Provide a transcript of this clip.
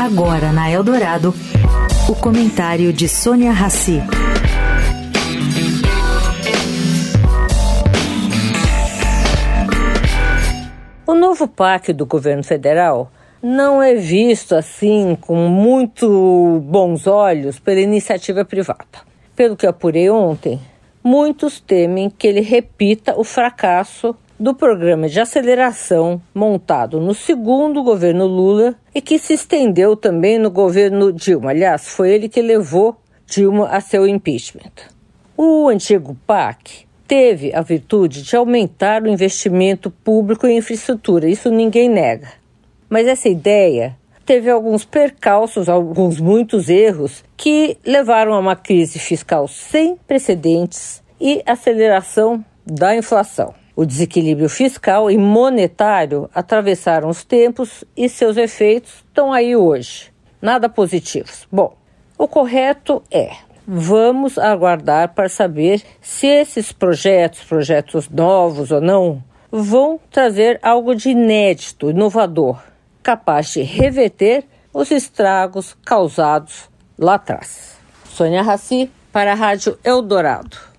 Agora na Eldorado, o comentário de Sônia Rassi. O novo PAC do governo federal não é visto assim com muito bons olhos pela iniciativa privada. Pelo que apurei ontem, muitos temem que ele repita o fracasso do programa de aceleração montado no segundo governo Lula e que se estendeu também no governo Dilma. Aliás, foi ele que levou Dilma a seu impeachment. O antigo PAC teve a virtude de aumentar o investimento público em infraestrutura, isso ninguém nega. Mas essa ideia teve alguns percalços, alguns muitos erros que levaram a uma crise fiscal sem precedentes e aceleração da inflação. O desequilíbrio fiscal e monetário atravessaram os tempos e seus efeitos estão aí hoje. Nada positivos. Bom, o correto é vamos aguardar para saber se esses projetos, projetos novos ou não, vão trazer algo de inédito, inovador, capaz de reverter os estragos causados lá atrás. Sônia Raci, para a Rádio Eldorado.